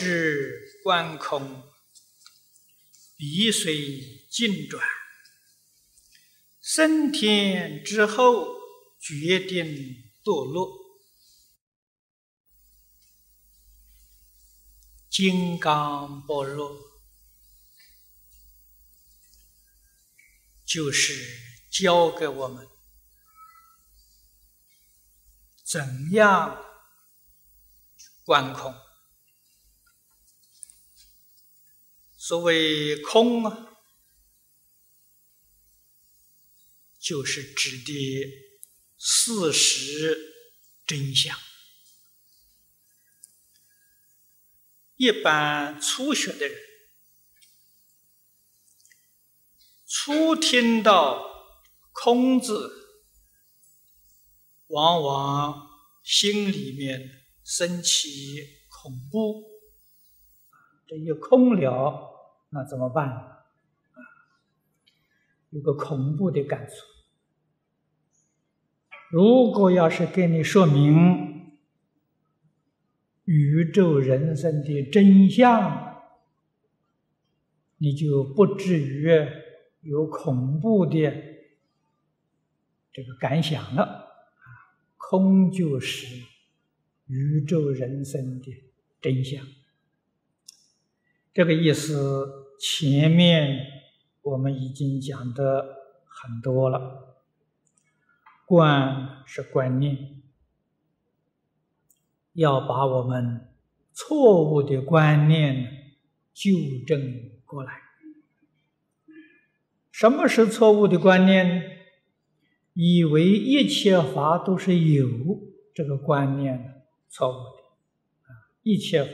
不知观空，碧水尽转。升天之后，决定堕落。金刚般若，就是教给我们怎样观空。所谓空啊，就是指的事实真相。一般初学的人，初听到“空”字，往往心里面升起恐怖。这一空了。那怎么办？啊，有个恐怖的感触。如果要是给你说明宇宙人生的真相，你就不至于有恐怖的这个感想了。空就是宇宙人生的真相。这个意思。前面我们已经讲的很多了，观是观念，要把我们错误的观念纠正过来。什么是错误的观念？以为一切法都是有这个观念，错误的啊！一切法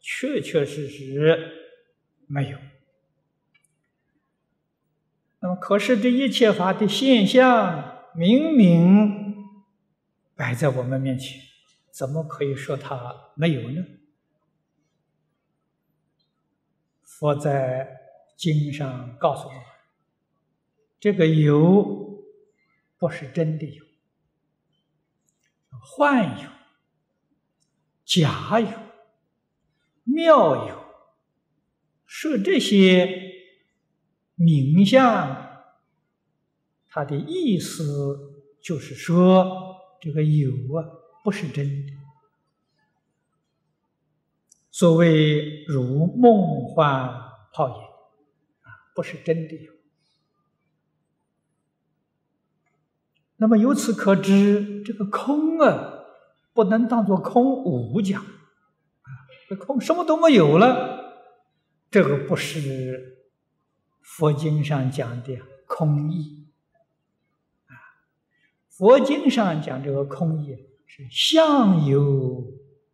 确确实实没有。那么，可是这一切法的现象明明摆在我们面前，怎么可以说它没有呢？佛在经上告诉我们，这个有不是真的有，幻有、假有、妙有，是这些。名相，它的意思就是说，这个有啊，不是真的。所谓如梦幻泡影啊，不是真的有。那么由此可知，这个空啊，不能当做空无讲啊，这空什么都没有了，这个不是。佛经上讲的空义啊，佛经上讲这个空义是相由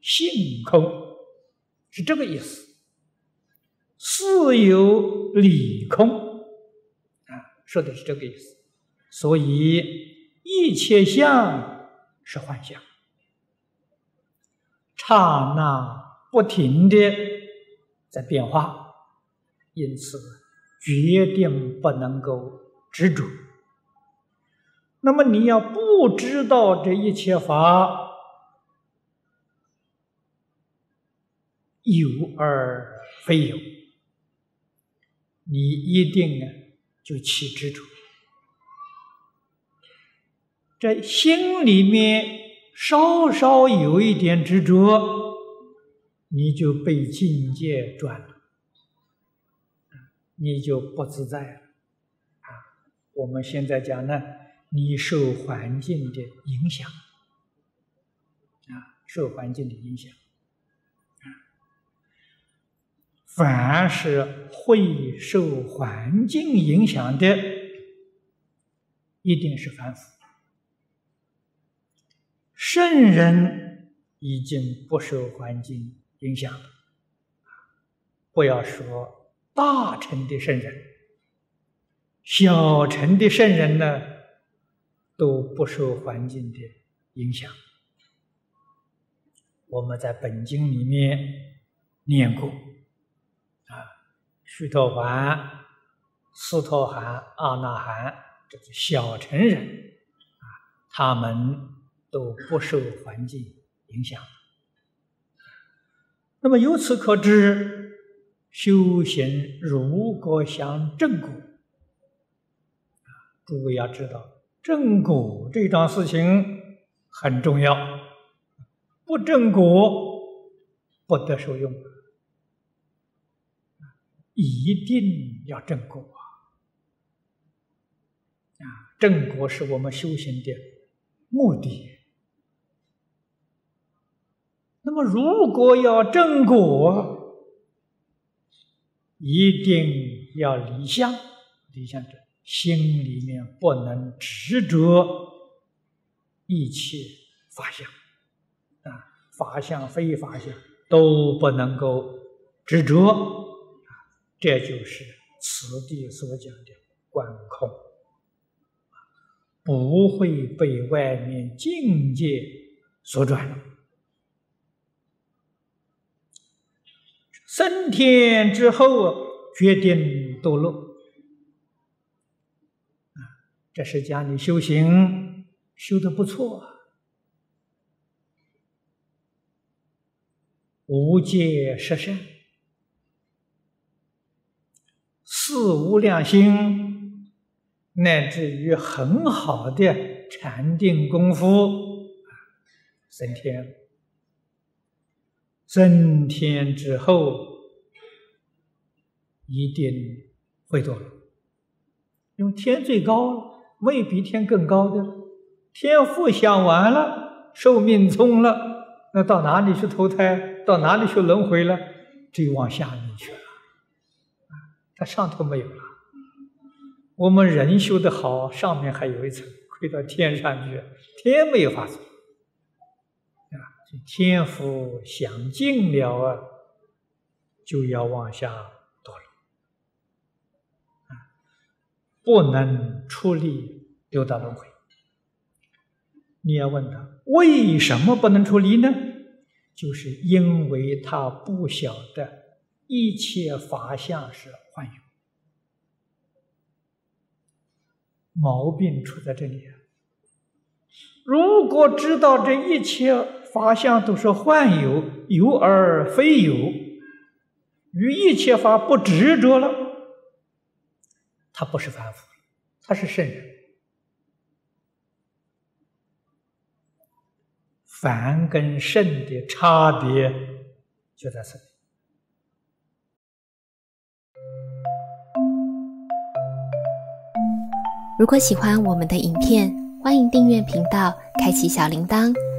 性空，是这个意思。事有理空啊，说的是这个意思。所以一切相是幻象，刹那不停的在变化，因此。决定不能够执着。那么你要不知道这一切法有而非有，你一定啊就起执着。这心里面稍稍有一点执着，你就被境界转了。你就不自在了，啊！我们现在讲呢，你受环境的影响，啊，受环境的影响，啊，凡是会受环境影响的，一定是凡夫。圣人已经不受环境影响了，不要说。大乘的圣人，小乘的圣人呢，都不受环境的影响。我们在本经里面念过，啊，须陀洹、斯陀含、阿那含，这是小乘人，啊，他们都不受环境影响。那么由此可知，修行如果想正果，诸位要知道，正果这桩事情很重要，不正果不得受用，一定要正果啊！正果是我们修行的目的。那么，如果要正果，一定要离相。离相者，心里面不能执着一切法相啊，法相非法相都不能够执着啊。这就是此地所讲的观空，不会被外面境界所转。升天之后，决定堕落。啊，这是讲你修行修的不错，无戒十善、四无量心，乃至于很好的禅定功夫，升天。升天之后，一定会堕落，因为天最高了，未比天更高的天赋享完了，寿命终了，那到哪里去投胎？到哪里去轮回了？就往下面去了，啊，它上头没有了。我们人修的好，上面还有一层，可以到天上去，天没有法子。天福享尽了啊，就要往下堕落，不能出离六道轮回。你要问他为什么不能出离呢？就是因为他不晓得一切法相是幻有，毛病出在这里。如果知道这一切，法相都是幻有，有而非有，与一切法不执着了，他不是凡夫，他是圣人。凡跟圣的差别就在这里。如果喜欢我们的影片，欢迎订阅频道，开启小铃铛。